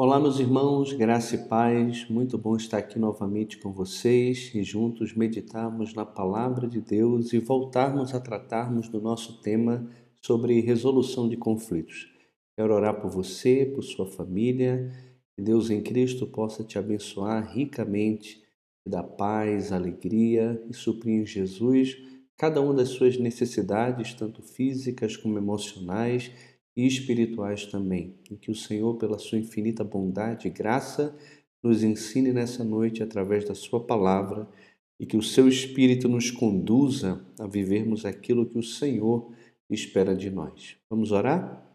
Olá, meus irmãos, graça e paz. Muito bom estar aqui novamente com vocês e juntos meditarmos na palavra de Deus e voltarmos a tratarmos do nosso tema sobre resolução de conflitos. Quero orar por você, por sua família, que Deus em Cristo possa te abençoar ricamente, te dar paz, alegria e suprir em Jesus cada uma das suas necessidades, tanto físicas como emocionais e espirituais também. E que o Senhor, pela sua infinita bondade e graça, nos ensine nessa noite através da sua palavra e que o seu Espírito nos conduza a vivermos aquilo que o Senhor espera de nós. Vamos orar?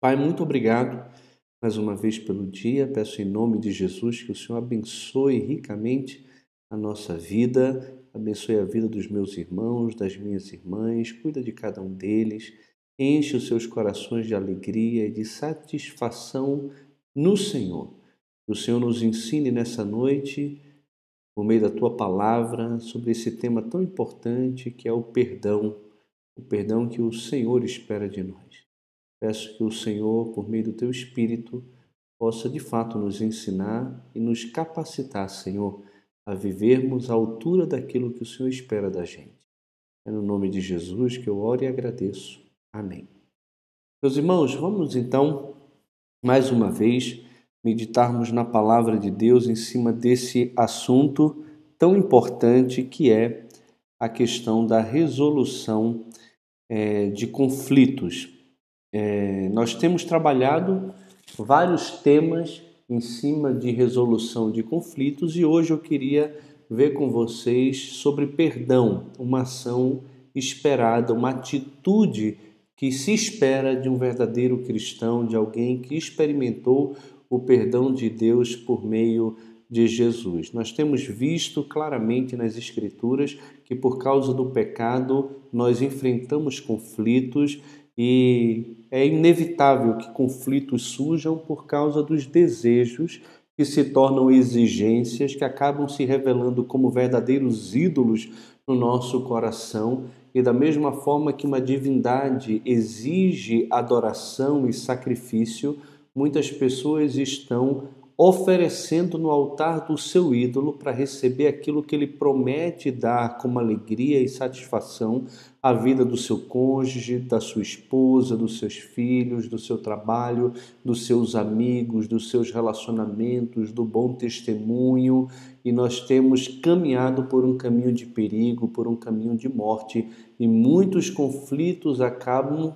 Pai, muito obrigado mais uma vez pelo dia. Peço em nome de Jesus que o Senhor abençoe ricamente a nossa vida, abençoe a vida dos meus irmãos, das minhas irmãs, cuida de cada um deles Enche os seus corações de alegria e de satisfação no Senhor. Que o Senhor nos ensine nessa noite, por meio da tua palavra, sobre esse tema tão importante que é o perdão, o perdão que o Senhor espera de nós. Peço que o Senhor, por meio do teu Espírito, possa de fato nos ensinar e nos capacitar, Senhor, a vivermos à altura daquilo que o Senhor espera da gente. É no nome de Jesus que eu oro e agradeço. Amém. Meus irmãos, vamos então, mais uma vez, meditarmos na palavra de Deus em cima desse assunto tão importante que é a questão da resolução é, de conflitos. É, nós temos trabalhado vários temas em cima de resolução de conflitos e hoje eu queria ver com vocês sobre perdão, uma ação esperada, uma atitude que se espera de um verdadeiro cristão, de alguém que experimentou o perdão de Deus por meio de Jesus. Nós temos visto claramente nas Escrituras que por causa do pecado nós enfrentamos conflitos e é inevitável que conflitos surjam por causa dos desejos que se tornam exigências que acabam se revelando como verdadeiros ídolos no nosso coração e da mesma forma que uma divindade exige adoração e sacrifício, muitas pessoas estão oferecendo no altar do seu ídolo para receber aquilo que ele promete dar como alegria e satisfação à vida do seu cônjuge, da sua esposa, dos seus filhos, do seu trabalho, dos seus amigos, dos seus relacionamentos, do bom testemunho, e nós temos caminhado por um caminho de perigo, por um caminho de morte, e muitos conflitos acabam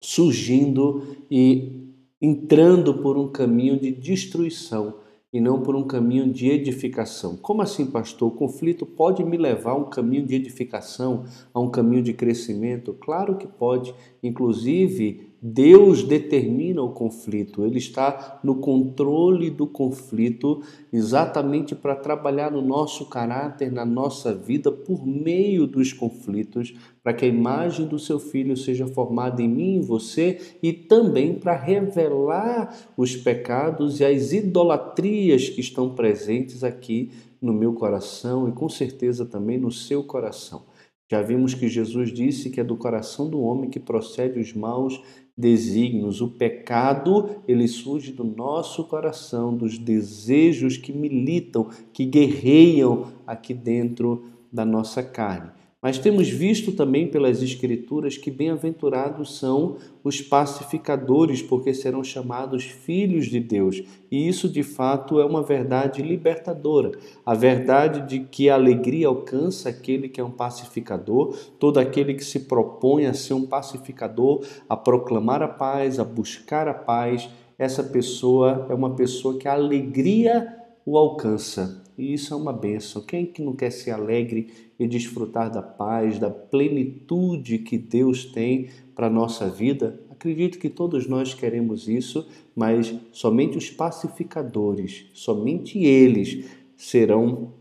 surgindo e entrando por um caminho de destruição e não por um caminho de edificação. Como assim, pastor? O conflito pode me levar a um caminho de edificação, a um caminho de crescimento? Claro que pode. Inclusive, Deus determina o conflito, Ele está no controle do conflito exatamente para trabalhar no nosso caráter, na nossa vida, por meio dos conflitos, para que a imagem do seu filho seja formada em mim e você e também para revelar os pecados e as idolatrias que estão presentes aqui no meu coração e com certeza também no seu coração. Já vimos que Jesus disse que é do coração do homem que procede os maus desígnios. O pecado, ele surge do nosso coração, dos desejos que militam, que guerreiam aqui dentro da nossa carne. Mas temos visto também pelas Escrituras que bem-aventurados são os pacificadores, porque serão chamados filhos de Deus. E isso, de fato, é uma verdade libertadora. A verdade de que a alegria alcança aquele que é um pacificador, todo aquele que se propõe a ser um pacificador, a proclamar a paz, a buscar a paz. Essa pessoa é uma pessoa que a alegria o alcança. E isso é uma benção. Quem que não quer ser alegre e desfrutar da paz, da plenitude que Deus tem para a nossa vida? Acredito que todos nós queremos isso, mas somente os pacificadores, somente eles serão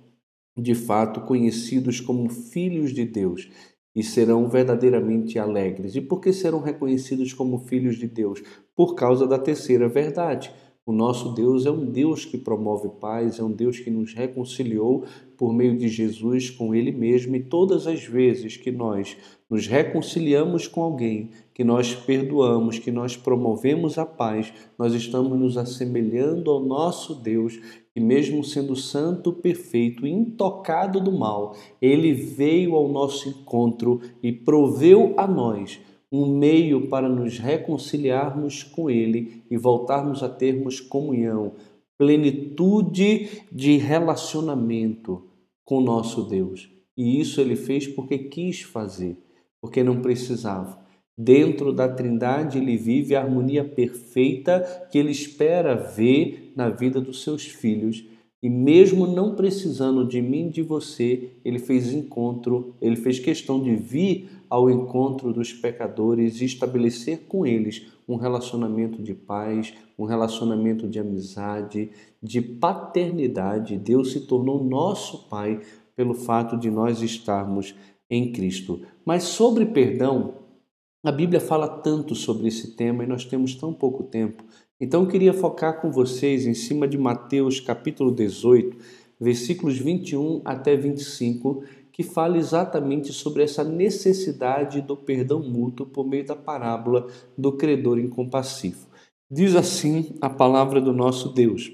de fato conhecidos como filhos de Deus e serão verdadeiramente alegres. E por que serão reconhecidos como filhos de Deus? Por causa da terceira verdade O nosso Deus é um Deus que promove paz, é um Deus que nos reconciliou por meio de Jesus com Ele mesmo, e todas as vezes que nós nos reconciliamos com alguém, que nós perdoamos, que nós promovemos a paz, nós estamos nos assemelhando ao nosso Deus, que mesmo sendo santo, perfeito, intocado do mal, ele veio ao nosso encontro e proveu a nós um meio para nos reconciliarmos com Ele e voltarmos a termos comunhão, plenitude de relacionamento com nosso Deus. E isso ele fez porque quis fazer, porque não precisava. Dentro da Trindade, ele vive a harmonia perfeita que ele espera ver na vida dos seus filhos. E mesmo não precisando de mim, de você, ele fez encontro, ele fez questão de vir ao encontro dos pecadores e estabelecer com eles um relacionamento de paz, um relacionamento de amizade, de paternidade. Deus se tornou nosso Pai pelo fato de nós estarmos em Cristo. Mas sobre perdão, a Bíblia fala tanto sobre esse tema e nós temos tão pouco tempo. Então eu queria focar com vocês em cima de Mateus capítulo 18, versículos 21 até 25, que fala exatamente sobre essa necessidade do perdão mútuo por meio da parábola do credor incompassivo. Diz assim a palavra do nosso Deus.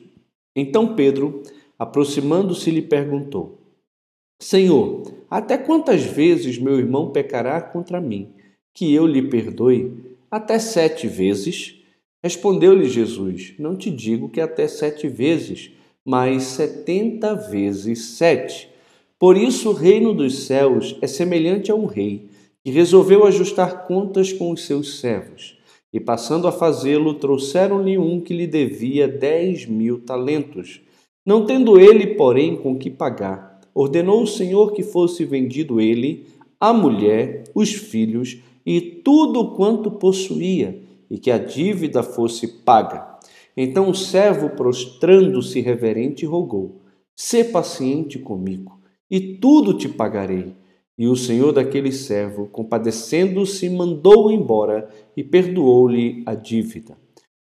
Então Pedro, aproximando-se, lhe perguntou: Senhor, até quantas vezes meu irmão pecará contra mim, que eu lhe perdoe? Até sete vezes? Respondeu-lhe Jesus: Não te digo que até sete vezes, mas setenta vezes sete. Por isso, o reino dos céus é semelhante a um rei que resolveu ajustar contas com os seus servos. E passando a fazê-lo, trouxeram-lhe um que lhe devia dez mil talentos. Não tendo ele, porém, com que pagar, ordenou o Senhor que fosse vendido ele, a mulher, os filhos e tudo quanto possuía, e que a dívida fosse paga. Então o servo, prostrando-se reverente, rogou: Sê paciente comigo e tudo te pagarei. E o senhor daquele servo, compadecendo-se, mandou-o embora e perdoou-lhe a dívida.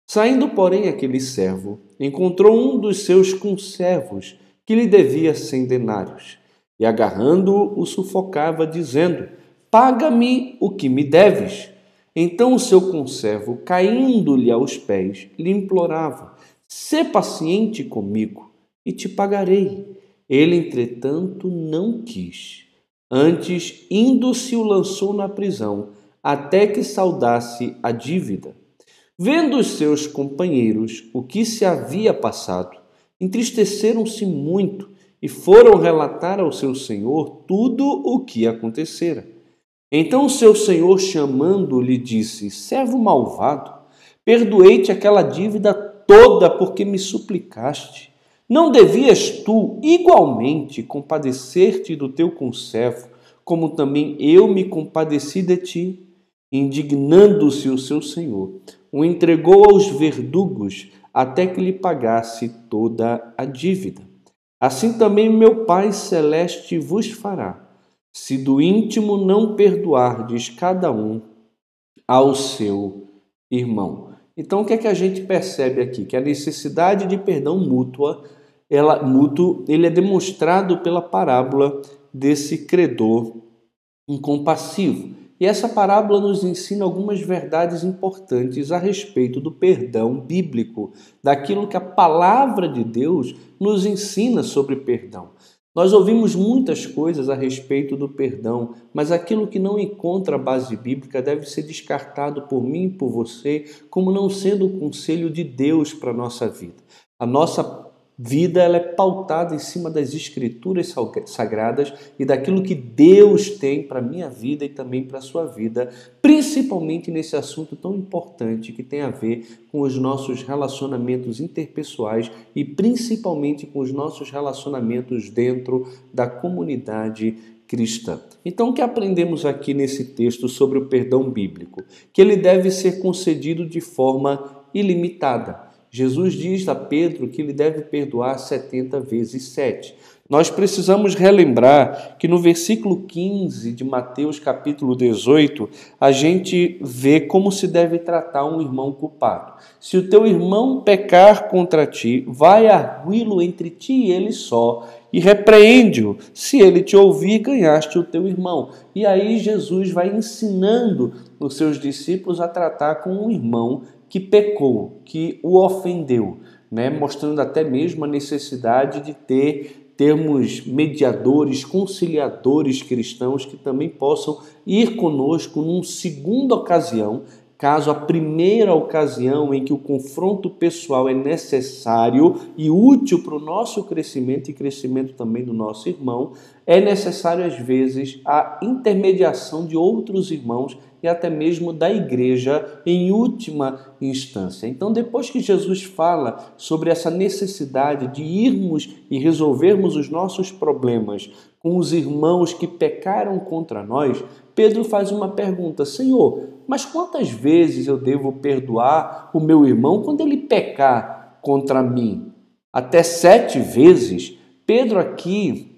Saindo, porém, aquele servo, encontrou um dos seus conservos que lhe devia cem denários, e agarrando-o, o sufocava, dizendo: Paga-me o que me deves. Então o seu conservo, caindo-lhe aos pés, lhe implorava: Sê paciente comigo e te pagarei. Ele, entretanto, não quis. Antes, indo-se, o lançou na prisão, até que saudasse a dívida. Vendo os seus companheiros o que se havia passado, entristeceram-se muito e foram relatar ao seu senhor tudo o que acontecera. Então seu senhor, chamando-lhe, disse: Servo malvado, perdoei-te aquela dívida toda porque me suplicaste. Não devias tu igualmente compadecer-te do teu conservo, como também eu me compadeci de ti? Indignando-se o seu senhor, o entregou aos verdugos até que lhe pagasse toda a dívida. Assim também meu Pai celeste vos fará, se do íntimo não perdoardes cada um ao seu irmão. Então, o que é que a gente percebe aqui? Que a necessidade de perdão mútua ela, mútuo, ele é demonstrado pela parábola desse credor incompassivo. E essa parábola nos ensina algumas verdades importantes a respeito do perdão bíblico, daquilo que a palavra de Deus nos ensina sobre perdão. Nós ouvimos muitas coisas a respeito do perdão, mas aquilo que não encontra base bíblica deve ser descartado por mim e por você como não sendo o conselho de Deus para a nossa vida. A nossa vida ela é pautada em cima das escrituras sagradas e daquilo que Deus tem para a minha vida e também para a sua vida, principalmente nesse assunto tão importante que tem a ver com os nossos relacionamentos interpessoais e principalmente com os nossos relacionamentos dentro da comunidade cristã. Então, o que aprendemos aqui nesse texto sobre o perdão bíblico? Que ele deve ser concedido de forma ilimitada Jesus diz a Pedro que ele deve perdoar 70 vezes 7. Nós precisamos relembrar que no versículo 15 de Mateus, capítulo 18, a gente vê como se deve tratar um irmão culpado. Se o teu irmão pecar contra ti, vai arguí-lo entre ti e ele só, e repreende-o. Se ele te ouvir, ganhaste o teu irmão. E aí Jesus vai ensinando os seus discípulos a tratar com um irmão que pecou, que o ofendeu, né? mostrando até mesmo a necessidade de ter termos mediadores, conciliadores cristãos que também possam ir conosco numa segunda ocasião, caso a primeira ocasião em que o confronto pessoal é necessário e útil para o nosso crescimento e crescimento também do nosso irmão, é necessário às vezes a intermediação de outros irmãos e até mesmo da igreja em última instância. Então, depois que Jesus fala sobre essa necessidade de irmos e resolvermos os nossos problemas com os irmãos que pecaram contra nós, Pedro faz uma pergunta: Senhor, mas quantas vezes eu devo perdoar o meu irmão quando ele pecar contra mim? Até sete vezes? Pedro aqui,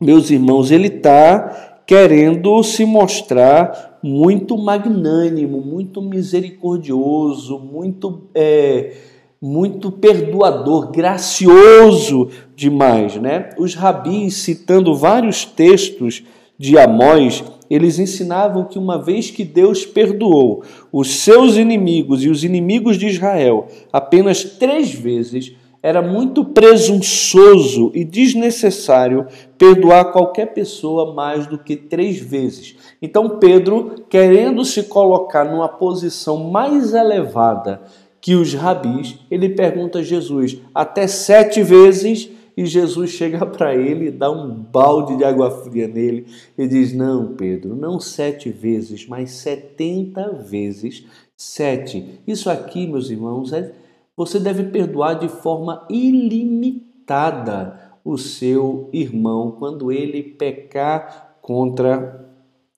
meus irmãos, ele está querendo se mostrar muito magnânimo, muito misericordioso, muito, é, muito perdoador, gracioso demais. Né? Os rabis, citando vários textos de Amós, eles ensinavam que uma vez que Deus perdoou os seus inimigos e os inimigos de Israel apenas três vezes, era muito presunçoso e desnecessário perdoar qualquer pessoa mais do que três vezes. Então, Pedro, querendo se colocar numa posição mais elevada que os rabis, ele pergunta a Jesus até sete vezes. E Jesus chega para ele dá um balde de água fria nele e diz: Não, Pedro, não sete vezes, mas setenta vezes sete. Isso aqui, meus irmãos, é você deve perdoar de forma ilimitada o seu irmão quando ele pecar contra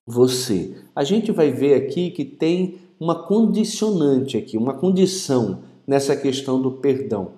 você. A gente vai ver aqui que tem uma condicionante aqui, uma condição nessa questão do perdão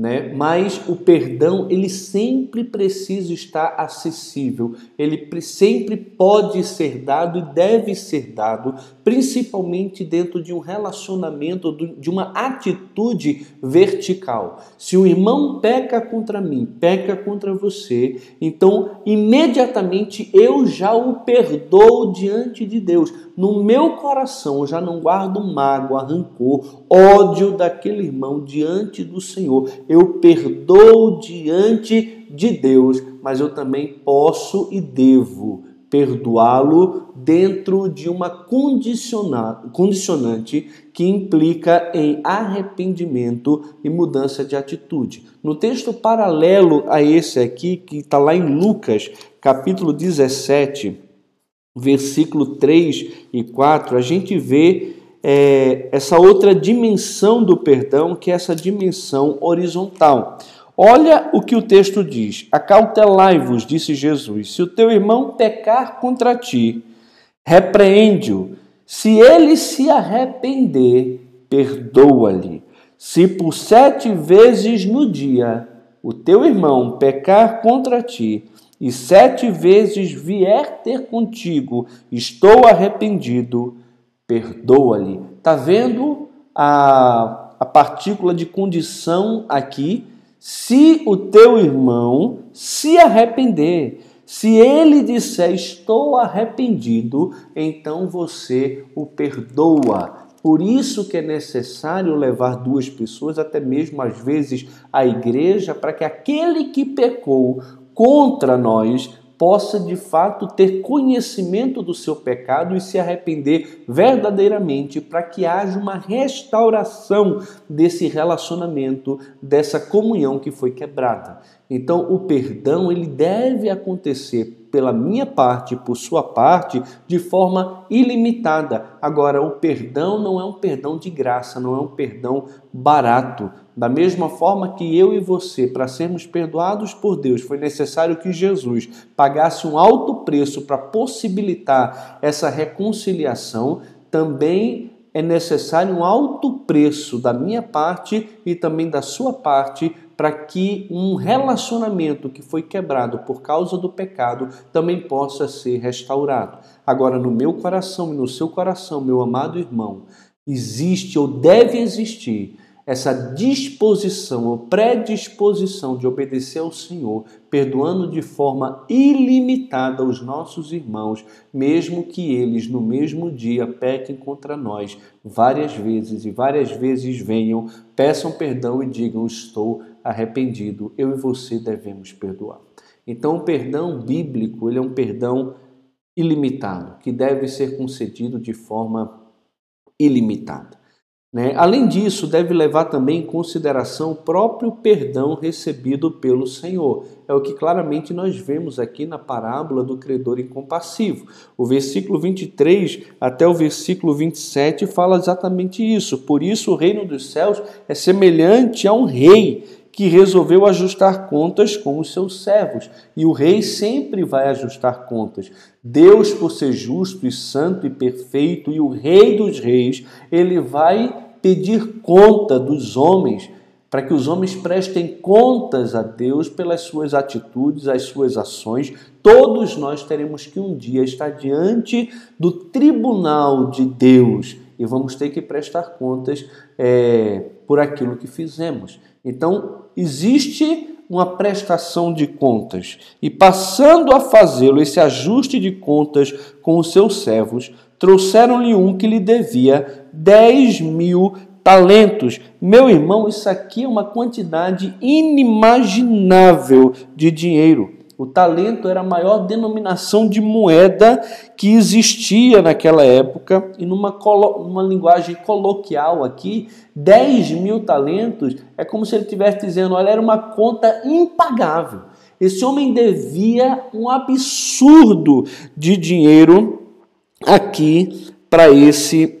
né? Mas o perdão ele sempre precisa estar acessível, ele sempre pode ser dado e deve ser dado, principalmente dentro de um relacionamento, de uma atitude vertical. Se o irmão peca contra mim, peca contra você, então imediatamente eu já o perdoo diante de Deus. No meu coração eu já não guardo mágoa, rancor, ódio daquele irmão diante do Senhor eu perdoo diante de Deus, mas eu também posso e devo perdoá-lo dentro de uma condicionante que implica em arrependimento e mudança de atitude. No texto paralelo a esse aqui, que está lá em Lucas, capítulo 17, versículo 3 e 4, a gente vê é, essa outra dimensão do perdão, que é essa dimensão horizontal. Olha o que o texto diz: Acautelai-vos, disse Jesus, se o teu irmão pecar contra ti, repreende-o. Se ele se arrepender, perdoa-lhe. Se por sete vezes no dia o teu irmão pecar contra ti, e sete vezes vier ter contigo, estou arrependido, perdoa-lhe. Está vendo a, a partícula de condição aqui? Se o teu irmão se arrepender, se ele disser estou arrependido, então você o perdoa. Por isso que é necessário levar duas pessoas, até mesmo às vezes à igreja, para que aquele que pecou contra nós possa de fato ter conhecimento do seu pecado e se arrepender verdadeiramente, para que haja uma restauração desse relacionamento, dessa comunhão que foi quebrada. Então, o perdão ele deve acontecer pela minha parte, por sua parte, de forma ilimitada. Agora, o perdão não é um perdão de graça, não é um perdão barato. Da mesma forma que eu e você, para sermos perdoados por Deus, foi necessário que Jesus pagasse um alto preço para possibilitar essa reconciliação, também é necessário um alto preço da minha parte e também da sua parte para que um relacionamento que foi quebrado por causa do pecado também possa ser restaurado. Agora, no meu coração e no seu coração, meu amado irmão, existe ou deve existir essa disposição ou predisposição de obedecer ao Senhor, perdoando de forma ilimitada os nossos irmãos, mesmo que eles no mesmo dia pequem contra nós várias vezes e várias vezes venham, peçam perdão e digam: Estou arrependido. Eu e você devemos perdoar. Então, o perdão bíblico ele é um perdão ilimitado, que deve ser concedido de forma ilimitada. Né? Além disso, deve levar também em consideração o próprio perdão recebido pelo Senhor. É o que claramente nós vemos aqui na parábola do credor incompassivo. O versículo 23 até o versículo 27 fala exatamente isso. Por isso, o reino dos céus é semelhante a um rei que resolveu ajustar contas com os seus servos. E o rei sempre vai ajustar contas. Deus, por ser justo e santo e perfeito, e o rei dos reis, ele vai pedir conta dos homens, para que os homens prestem contas a Deus pelas suas atitudes, as suas ações. Todos nós teremos que um dia estar diante do tribunal de Deus e vamos ter que prestar contas é, por aquilo que fizemos. Então, existe uma prestação de contas. E passando a fazê-lo, esse ajuste de contas com os seus servos, trouxeram-lhe um que lhe devia 10 mil talentos. Meu irmão, isso aqui é uma quantidade inimaginável de dinheiro. O talento era a maior denominação de moeda que existia naquela época, e numa, numa linguagem coloquial aqui, 10 mil talentos é como se ele estivesse dizendo: olha, era uma conta impagável. Esse homem devia um absurdo de dinheiro aqui para esse,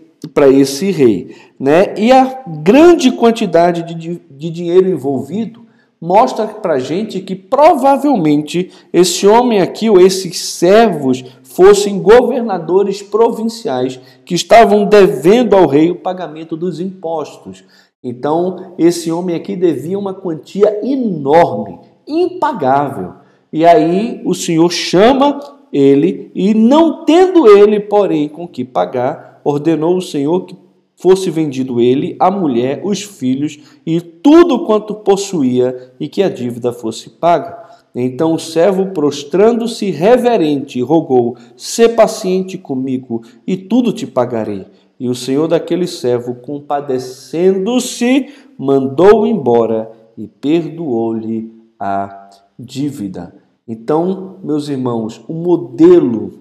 esse rei. Né? E a grande quantidade de, de dinheiro envolvido mostra para gente que provavelmente esse homem aqui, ou esses servos, fossem governadores provinciais que estavam devendo ao rei o pagamento dos impostos. Então, esse homem aqui devia uma quantia enorme, impagável. E aí o Senhor chama ele e, não tendo ele, porém, com que pagar, ordenou o Senhor que fosse vendido ele, a mulher, os filhos e tudo quanto possuía, e que a dívida fosse paga. Então o servo, prostrando-se reverente, rogou: Sê paciente comigo, e tudo te pagarei. E o senhor daquele servo, compadecendo-se, mandou-o embora e perdoou-lhe a dívida. Então, meus irmãos, o modelo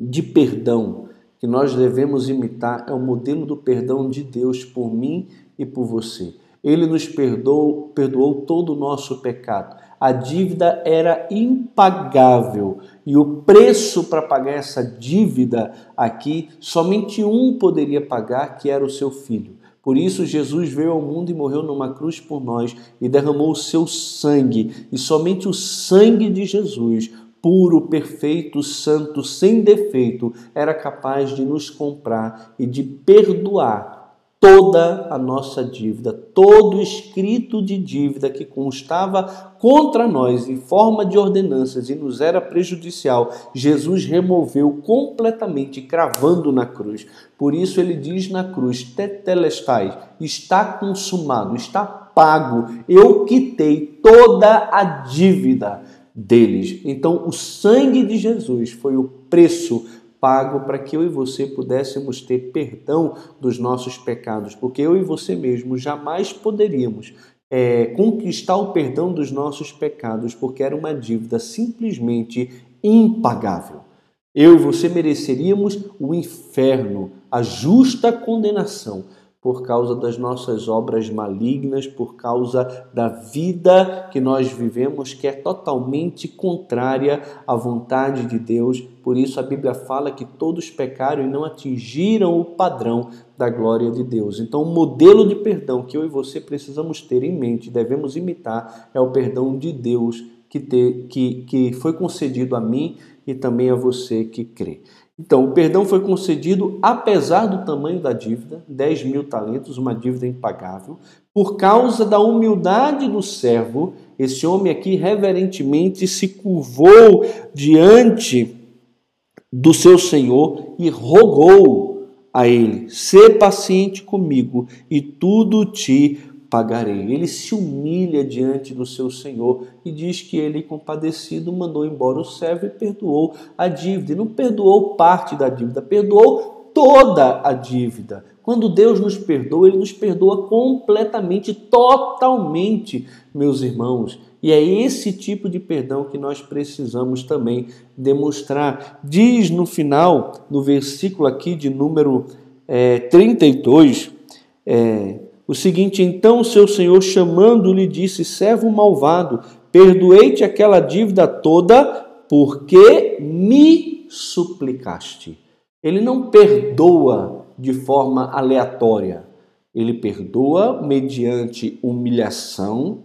de perdão que nós devemos imitar é o modelo do perdão de Deus por mim e por você. Ele nos perdoou, perdoou todo o nosso pecado. A dívida era impagável e o preço para pagar essa dívida aqui, somente um poderia pagar, que era o seu filho. Por isso, Jesus veio ao mundo e morreu numa cruz por nós e derramou o seu sangue, e somente o sangue de Jesus puro, perfeito, santo, sem defeito, era capaz de nos comprar e de perdoar toda a nossa dívida, todo escrito de dívida que constava contra nós em forma de ordenanças e nos era prejudicial, Jesus removeu completamente, cravando na cruz. Por isso ele diz na cruz: Tetelestai, está consumado, está pago, eu quitei toda a dívida deles. Então, o sangue de Jesus foi o preço pago para que eu e você pudéssemos ter perdão dos nossos pecados, porque eu e você mesmo jamais poderíamos é, conquistar o perdão dos nossos pecados, porque era uma dívida simplesmente impagável. Eu e você mereceríamos o inferno, a justa condenação por causa das nossas obras malignas, por causa da vida que nós vivemos, que é totalmente contrária à vontade de Deus. Por isso a Bíblia fala que todos pecaram e não atingiram o padrão da glória de Deus. Então, o modelo de perdão que eu e você precisamos ter em mente, devemos imitar, é o perdão de Deus que, te, que, que foi concedido a mim e também a você que crê. Então, o perdão foi concedido apesar do tamanho da dívida, 10 mil talentos, uma dívida impagável, por causa da humildade do servo. Esse homem aqui reverentemente se curvou diante do seu senhor e rogou a ele: "Sê paciente comigo e tudo te pagarei. Ele se humilha diante do seu senhor e diz que ele, compadecido, mandou embora o servo e perdoou a dívida. E não perdoou parte da dívida, perdoou toda a dívida. Quando Deus nos perdoa, ele nos perdoa completamente, totalmente, meus irmãos. E é esse tipo de perdão que nós precisamos também demonstrar. Diz no final, no versículo aqui de número é, 32, é, o seguinte: então o seu senhor, chamando-lhe, disse: servo malvado, perdoei-te aquela dívida toda, porque me suplicaste. Ele não perdoa de forma aleatória. Ele perdoa mediante humilhação,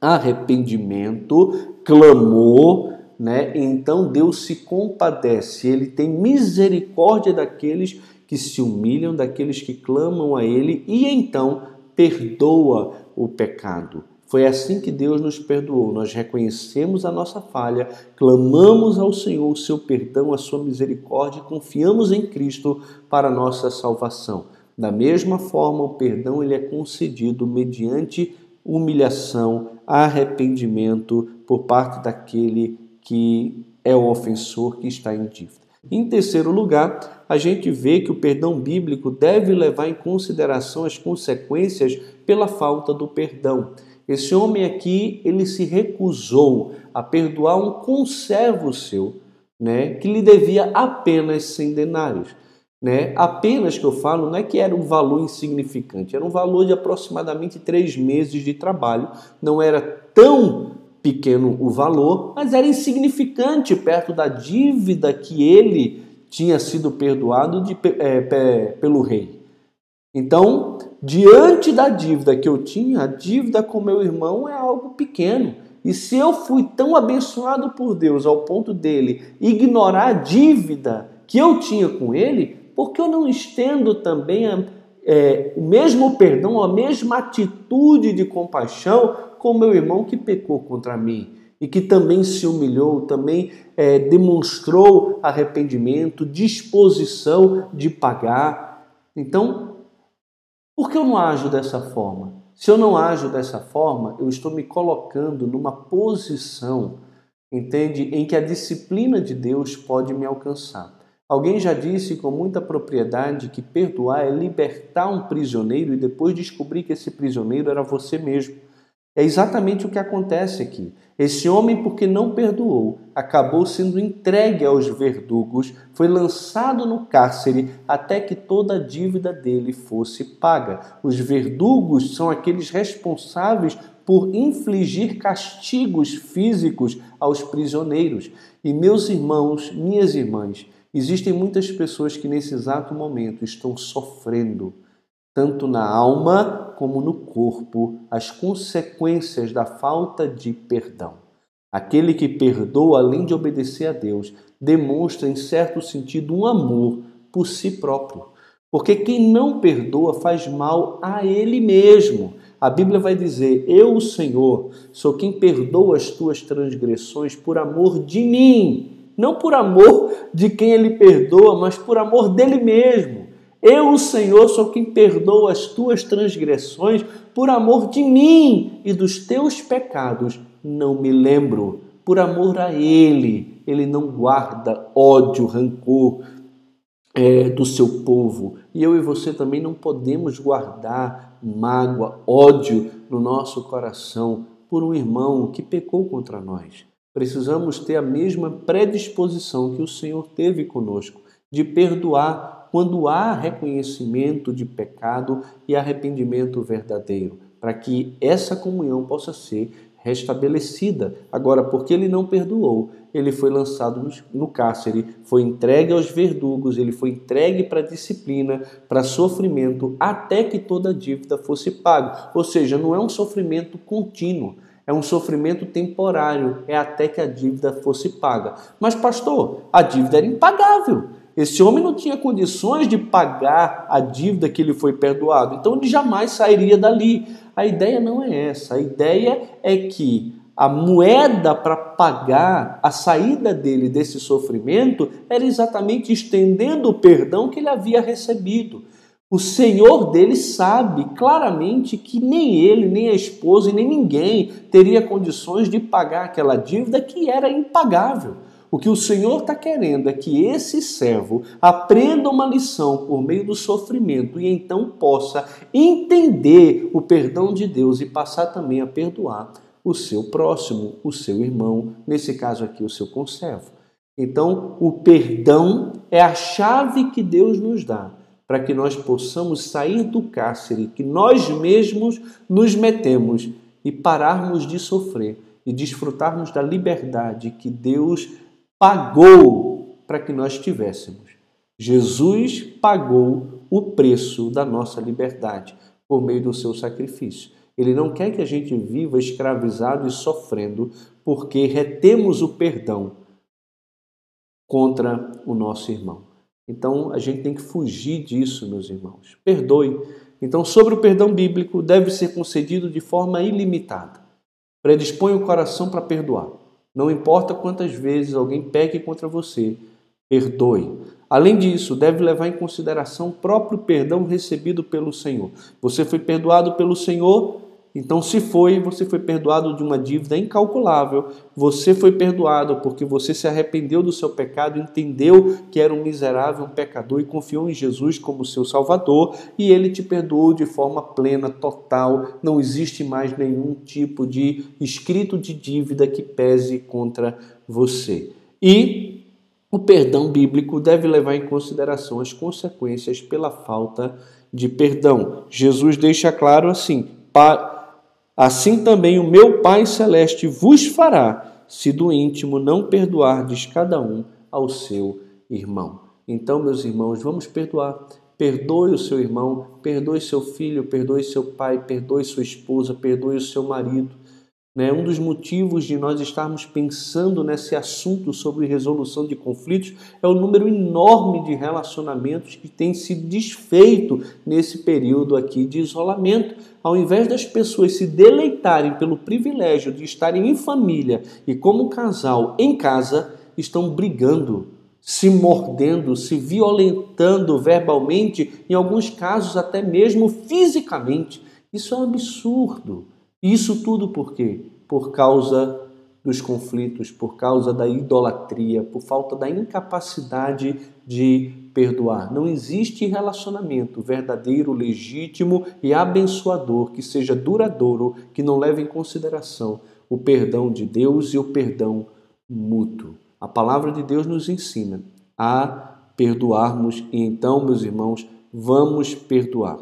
arrependimento, clamor, né? Então Deus se compadece, ele tem misericórdia daqueles que se humilham, daqueles que clamam a Ele e então perdoa o pecado. Foi assim que Deus nos perdoou. Nós reconhecemos a nossa falha, clamamos ao Senhor o seu perdão, a sua misericórdia e confiamos em Cristo para a nossa salvação. Da mesma forma, o perdão ele é concedido mediante humilhação, arrependimento por parte daquele que é o ofensor que está em dívida. Em terceiro lugar, a gente vê que o perdão bíblico deve levar em consideração as consequências pela falta do perdão. Esse homem aqui, ele se recusou a perdoar um conservo seu, né, que lhe devia apenas 100 denários. Né? Apenas que eu falo não é que era um valor insignificante, era um valor de aproximadamente três meses de trabalho, não era tão pequeno o valor, mas era insignificante perto da dívida que ele tinha sido perdoado de, é, pelo rei. Então, diante da dívida que eu tinha, a dívida com meu irmão é algo pequeno. E se eu fui tão abençoado por Deus ao ponto dele ignorar a dívida que eu tinha com ele, por que eu não estendo também a, é, o mesmo perdão, a mesma atitude de compaixão com meu irmão que pecou contra mim e que também se humilhou, também é, demonstrou arrependimento, disposição de pagar. Então, por que eu não ajo dessa forma? Se eu não ajo dessa forma, eu estou me colocando numa posição, entende, em que a disciplina de Deus pode me alcançar. Alguém já disse com muita propriedade que perdoar é libertar um prisioneiro e depois descobrir que esse prisioneiro era você mesmo. É exatamente o que acontece aqui. Esse homem, porque não perdoou, acabou sendo entregue aos verdugos, foi lançado no cárcere até que toda a dívida dele fosse paga. Os verdugos são aqueles responsáveis por infligir castigos físicos aos prisioneiros. E meus irmãos, minhas irmãs, existem muitas pessoas que nesse exato momento estão sofrendo tanto na alma como no corpo, as consequências da falta de perdão. Aquele que perdoa, além de obedecer a Deus, demonstra, em certo sentido, um amor por si próprio. Porque quem não perdoa faz mal a ele mesmo. A Bíblia vai dizer: Eu, o Senhor, sou quem perdoa as tuas transgressões por amor de mim. Não por amor de quem ele perdoa, mas por amor dele mesmo. Eu, o Senhor, sou quem perdoa as tuas transgressões por amor de mim e dos teus pecados não me lembro. Por amor a Ele, Ele não guarda ódio, rancor é, do seu povo. E eu e você também não podemos guardar mágoa, ódio no nosso coração por um irmão que pecou contra nós. Precisamos ter a mesma predisposição que o Senhor teve conosco de perdoar quando há reconhecimento de pecado e arrependimento verdadeiro, para que essa comunhão possa ser restabelecida. Agora, porque ele não perdoou, ele foi lançado no cárcere, foi entregue aos verdugos, ele foi entregue para disciplina, para sofrimento, até que toda a dívida fosse paga. Ou seja, não é um sofrimento contínuo, é um sofrimento temporário, é até que a dívida fosse paga. Mas, pastor, a dívida era impagável. Esse homem não tinha condições de pagar a dívida que ele foi perdoado, então ele jamais sairia dali. A ideia não é essa. A ideia é que a moeda para pagar a saída dele desse sofrimento era exatamente estendendo o perdão que ele havia recebido. O Senhor dele sabe claramente que nem ele, nem a esposa e nem ninguém teria condições de pagar aquela dívida que era impagável. O que o Senhor está querendo é que esse servo aprenda uma lição por meio do sofrimento e então possa entender o perdão de Deus e passar também a perdoar o seu próximo, o seu irmão, nesse caso aqui, o seu conservo. Então, o perdão é a chave que Deus nos dá para que nós possamos sair do cárcere que nós mesmos nos metemos e pararmos de sofrer e desfrutarmos da liberdade que Deus pagou para que nós tivéssemos. Jesus pagou o preço da nossa liberdade por meio do seu sacrifício. Ele não quer que a gente viva escravizado e sofrendo porque retemos o perdão contra o nosso irmão. Então a gente tem que fugir disso, meus irmãos. Perdoe. Então, sobre o perdão bíblico, deve ser concedido de forma ilimitada. Predispõe o coração para perdoar. Não importa quantas vezes alguém pegue contra você, perdoe. Além disso, deve levar em consideração o próprio perdão recebido pelo Senhor. Você foi perdoado pelo Senhor, então, se foi, você foi perdoado de uma dívida incalculável, você foi perdoado porque você se arrependeu do seu pecado, entendeu que era um miserável, um pecador e confiou em Jesus como seu Salvador, e ele te perdoou de forma plena, total. Não existe mais nenhum tipo de escrito de dívida que pese contra você. E o perdão bíblico deve levar em consideração as consequências pela falta de perdão. Jesus deixa claro assim: para assim também o meu Pai Celeste vos fará, se do íntimo não perdoardes cada um ao seu irmão. Então, meus irmãos, vamos perdoar. Perdoe o seu irmão, perdoe seu filho, perdoe seu pai, perdoe sua esposa, perdoe o seu marido. Né? Um dos motivos de nós estarmos pensando nesse assunto sobre resolução de conflitos é o número enorme de relacionamentos que tem se desfeito nesse período aqui de isolamento. Ao invés das pessoas se deleitarem pelo privilégio de estarem em família e como casal em casa, estão brigando, se mordendo, se violentando verbalmente, em alguns casos até mesmo fisicamente. Isso é um absurdo. Isso tudo por quê? Por causa dos conflitos, por causa da idolatria, por falta da incapacidade de perdoar. Não existe relacionamento verdadeiro, legítimo e abençoador que seja duradouro, que não leve em consideração o perdão de Deus e o perdão mútuo. A palavra de Deus nos ensina a perdoarmos e então, meus irmãos, vamos perdoar.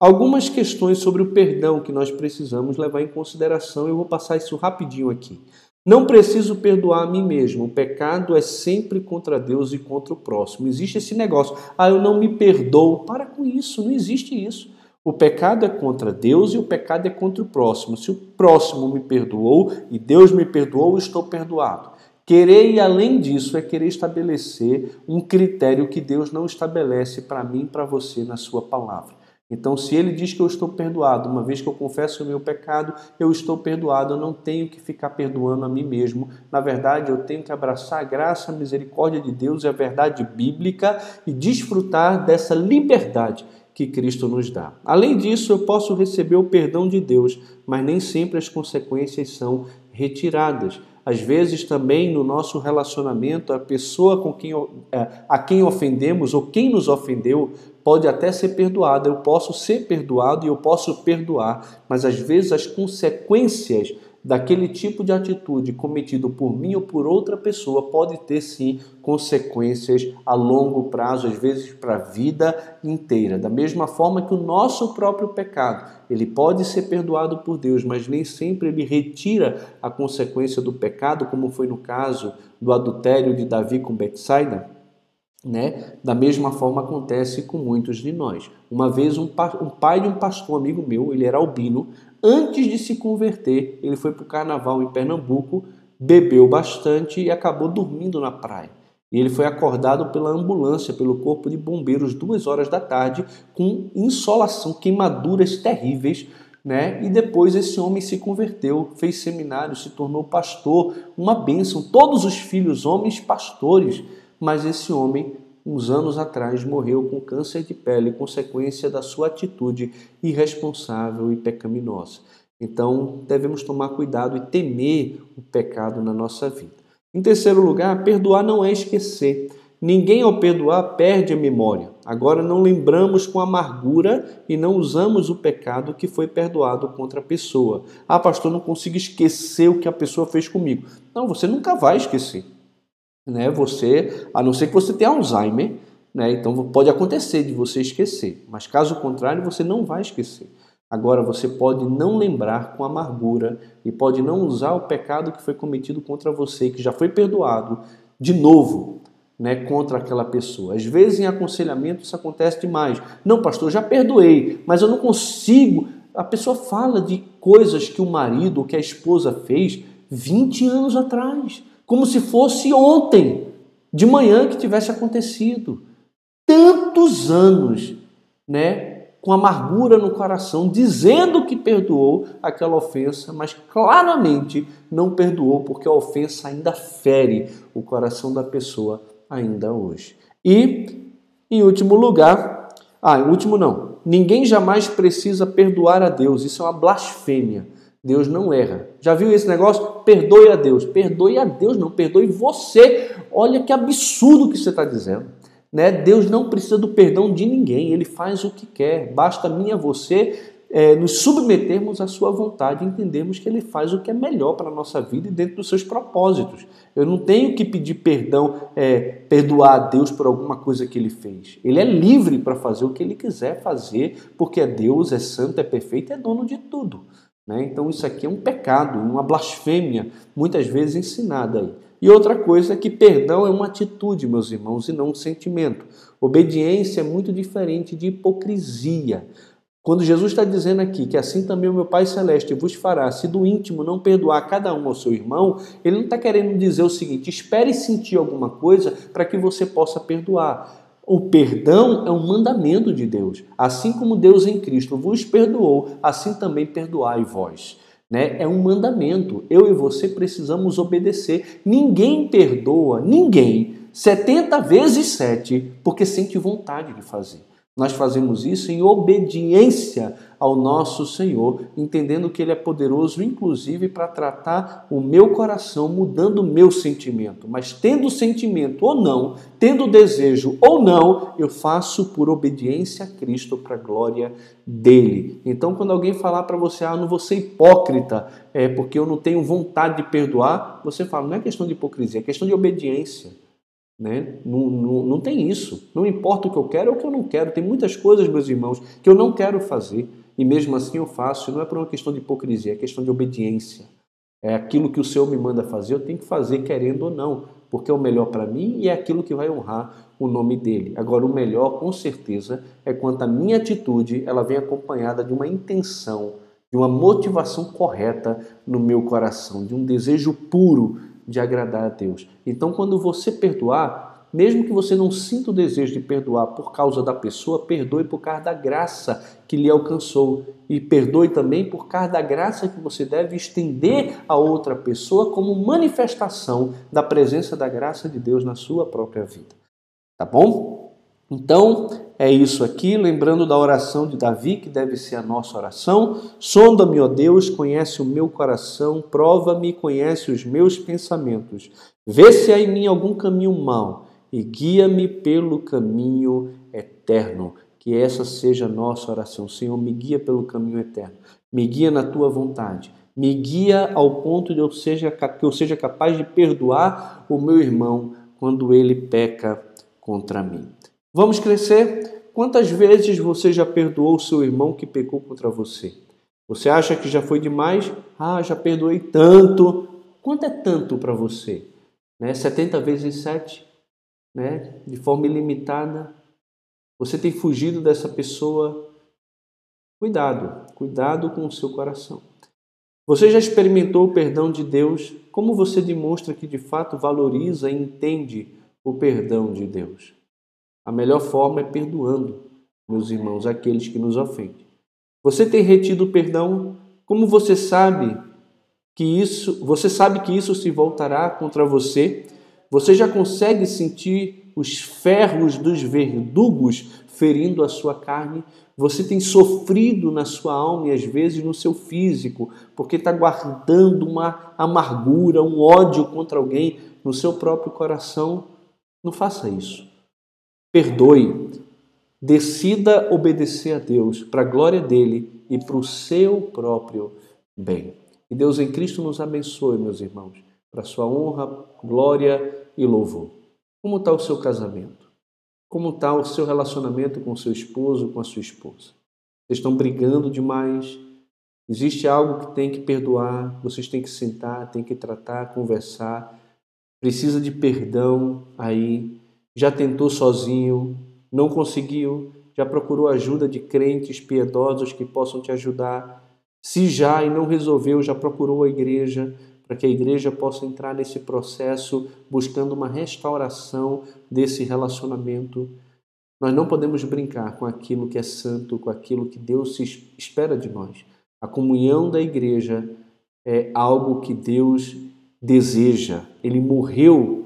Algumas questões sobre o perdão que nós precisamos levar em consideração, eu vou passar isso rapidinho aqui. Não preciso perdoar a mim mesmo. O pecado é sempre contra Deus e contra o próximo. Existe esse negócio. Ah, eu não me perdoo. Para com isso, não existe isso. O pecado é contra Deus e o pecado é contra o próximo. Se o próximo me perdoou e Deus me perdoou, estou perdoado. Querer e além disso é querer estabelecer um critério que Deus não estabelece para mim e para você na sua palavra. Então, se ele diz que eu estou perdoado, uma vez que eu confesso o meu pecado, eu estou perdoado, eu não tenho que ficar perdoando a mim mesmo. Na verdade, eu tenho que abraçar a graça, a misericórdia de Deus e a verdade bíblica e desfrutar dessa liberdade que Cristo nos dá. Além disso, eu posso receber o perdão de Deus, mas nem sempre as consequências são retiradas. Às vezes também no nosso relacionamento, a pessoa com quem, é, a quem ofendemos ou quem nos ofendeu pode até ser perdoada, eu posso ser perdoado e eu posso perdoar, mas às vezes as consequências daquele tipo de atitude cometido por mim ou por outra pessoa pode ter sim consequências a longo prazo, às vezes para a vida inteira. Da mesma forma que o nosso próprio pecado, ele pode ser perdoado por Deus, mas nem sempre ele retira a consequência do pecado, como foi no caso do adultério de Davi com Betsaida. Né? Da mesma forma acontece com muitos de nós. Uma vez um, um pai de um pastor amigo meu, ele era albino, antes de se converter, ele foi para o carnaval em Pernambuco, bebeu bastante e acabou dormindo na praia. E ele foi acordado pela ambulância, pelo corpo de bombeiros, duas horas da tarde, com insolação, queimaduras terríveis. Né? E depois esse homem se converteu, fez seminário, se tornou pastor, uma bênção. Todos os filhos, homens, pastores. Mas esse homem, uns anos atrás, morreu com câncer de pele, consequência da sua atitude irresponsável e pecaminosa. Então, devemos tomar cuidado e temer o pecado na nossa vida. Em terceiro lugar, perdoar não é esquecer. Ninguém ao perdoar perde a memória. Agora não lembramos com amargura e não usamos o pecado que foi perdoado contra a pessoa. Ah, pastor, não consigo esquecer o que a pessoa fez comigo. Não, você nunca vai esquecer. Né? Você, a não ser que você tenha Alzheimer, né? então pode acontecer de você esquecer. Mas caso contrário, você não vai esquecer. Agora você pode não lembrar com amargura e pode não usar o pecado que foi cometido contra você, que já foi perdoado, de novo, né, contra aquela pessoa. Às vezes em aconselhamento isso acontece demais. Não, pastor, já perdoei, mas eu não consigo. A pessoa fala de coisas que o marido ou que a esposa fez 20 anos atrás, como se fosse ontem, de manhã que tivesse acontecido. Tantos anos, né? com amargura no coração, dizendo que perdoou aquela ofensa, mas claramente não perdoou, porque a ofensa ainda fere o coração da pessoa ainda hoje. E, em último lugar, ah, em último não, ninguém jamais precisa perdoar a Deus, isso é uma blasfêmia. Deus não erra. Já viu esse negócio? Perdoe a Deus. Perdoe a Deus, não, perdoe você. Olha que absurdo que você está dizendo. Né? Deus não precisa do perdão de ninguém, ele faz o que quer. Basta a mim e a você é, nos submetermos à sua vontade entendermos que ele faz o que é melhor para a nossa vida e dentro dos seus propósitos. Eu não tenho que pedir perdão, é, perdoar a Deus por alguma coisa que ele fez. Ele é livre para fazer o que ele quiser fazer, porque é Deus, é santo, é perfeito, é dono de tudo. Né? Então isso aqui é um pecado, uma blasfêmia, muitas vezes ensinada aí. E outra coisa é que perdão é uma atitude, meus irmãos, e não um sentimento. Obediência é muito diferente de hipocrisia. Quando Jesus está dizendo aqui que assim também o meu Pai Celeste vos fará, se do íntimo não perdoar cada um ao seu irmão, ele não está querendo dizer o seguinte: espere sentir alguma coisa para que você possa perdoar. O perdão é um mandamento de Deus. Assim como Deus em Cristo vos perdoou, assim também perdoai vós. Né? É um mandamento. Eu e você precisamos obedecer. Ninguém perdoa, ninguém, 70 vezes 7, porque sente vontade de fazer. Nós fazemos isso em obediência ao nosso Senhor, entendendo que Ele é poderoso, inclusive, para tratar o meu coração, mudando o meu sentimento. Mas tendo sentimento ou não, tendo desejo ou não, eu faço por obediência a Cristo para a glória dele. Então, quando alguém falar para você, ah, não vou ser hipócrita, é porque eu não tenho vontade de perdoar, você fala, não é questão de hipocrisia, é questão de obediência. Né? Não, não, não tem isso. Não importa o que eu quero ou o que eu não quero. Tem muitas coisas, meus irmãos, que eu não quero fazer. E mesmo assim eu faço. Não é por uma questão de hipocrisia, é questão de obediência. É aquilo que o Senhor me manda fazer, eu tenho que fazer querendo ou não, porque é o melhor para mim e é aquilo que vai honrar o nome dele. Agora, o melhor, com certeza, é quando a minha atitude ela vem acompanhada de uma intenção, de uma motivação correta no meu coração, de um desejo puro de agradar a Deus. Então, quando você perdoar, mesmo que você não sinta o desejo de perdoar por causa da pessoa, perdoe por causa da graça que lhe alcançou. E perdoe também por causa da graça que você deve estender a outra pessoa como manifestação da presença da graça de Deus na sua própria vida. Tá bom? Então, é isso aqui, lembrando da oração de Davi, que deve ser a nossa oração. Sonda-me, ó Deus, conhece o meu coração, prova-me, conhece os meus pensamentos. Vê se há em mim algum caminho mau e guia-me pelo caminho eterno. Que essa seja a nossa oração. Senhor, me guia pelo caminho eterno. Me guia na tua vontade. Me guia ao ponto de eu seja, que eu seja capaz de perdoar o meu irmão quando ele peca contra mim. Vamos crescer? Quantas vezes você já perdoou seu irmão que pecou contra você? Você acha que já foi demais? Ah, já perdoei tanto. Quanto é tanto para você? Né? 70 vezes 7? Né? De forma ilimitada? Você tem fugido dessa pessoa? Cuidado, cuidado com o seu coração. Você já experimentou o perdão de Deus? Como você demonstra que de fato valoriza e entende o perdão de Deus? A melhor forma é perdoando, meus irmãos, aqueles que nos ofendem. Você tem retido o perdão? Como você sabe que isso, você sabe que isso se voltará contra você? Você já consegue sentir os ferros dos verdugos ferindo a sua carne? Você tem sofrido na sua alma e às vezes no seu físico, porque está guardando uma amargura, um ódio contra alguém no seu próprio coração? Não faça isso. Perdoe. Decida obedecer a Deus para a glória dele e para o seu próprio bem. E Deus em Cristo nos abençoe, meus irmãos, para sua honra, glória e louvor. Como está o seu casamento? Como está o seu relacionamento com o seu esposo, com a sua esposa? Vocês estão brigando demais? Existe algo que tem que perdoar, vocês têm que sentar, têm que tratar, conversar. Precisa de perdão aí. Já tentou sozinho, não conseguiu, já procurou ajuda de crentes piedosos que possam te ajudar. Se já e não resolveu, já procurou a igreja, para que a igreja possa entrar nesse processo buscando uma restauração desse relacionamento. Nós não podemos brincar com aquilo que é santo, com aquilo que Deus espera de nós. A comunhão da igreja é algo que Deus deseja. Ele morreu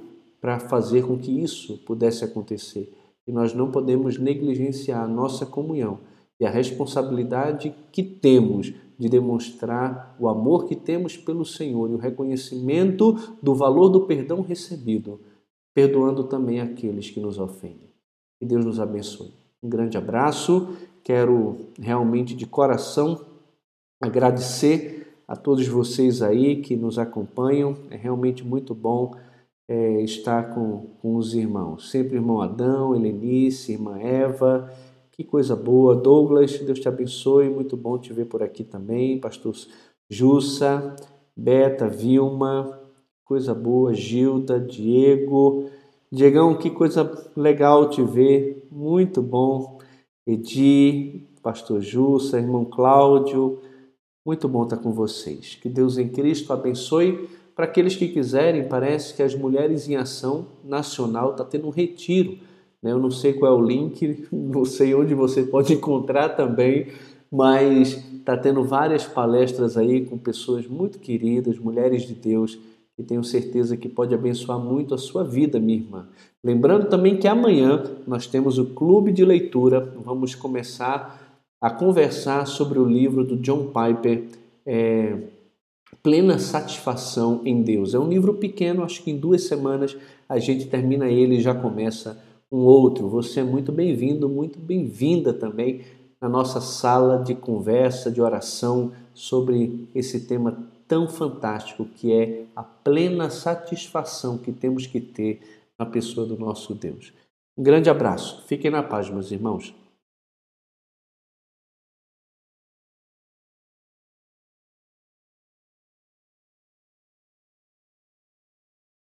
para fazer com que isso pudesse acontecer. E nós não podemos negligenciar a nossa comunhão e a responsabilidade que temos de demonstrar o amor que temos pelo Senhor e o reconhecimento do valor do perdão recebido, perdoando também aqueles que nos ofendem. Que Deus nos abençoe. Um grande abraço. Quero realmente de coração agradecer a todos vocês aí que nos acompanham. É realmente muito bom é, estar com, com os irmãos. Sempre irmão Adão, Helenice, irmã Eva que coisa boa. Douglas, Deus te abençoe. Muito bom te ver por aqui também. Pastor Jussa, Beta, Vilma, coisa boa. Gilda, Diego. Diegão, que coisa legal te ver. Muito bom. Edi, Pastor Jussa, irmão Cláudio. Muito bom estar com vocês. Que Deus em Cristo abençoe. Para aqueles que quiserem, parece que as Mulheres em Ação Nacional está tendo um retiro né? Eu não sei qual é o link, não sei onde você pode encontrar também, mas está tendo várias palestras aí com pessoas muito queridas, mulheres de Deus, que tenho certeza que pode abençoar muito a sua vida, minha irmã. Lembrando também que amanhã nós temos o clube de leitura, vamos começar a conversar sobre o livro do John Piper, é, Plena Satisfação em Deus. É um livro pequeno, acho que em duas semanas a gente termina ele e já começa um outro. Você é muito bem-vindo, muito bem-vinda também na nossa sala de conversa, de oração sobre esse tema tão fantástico que é a plena satisfação que temos que ter na pessoa do nosso Deus. Um grande abraço. Fiquem na paz, meus irmãos.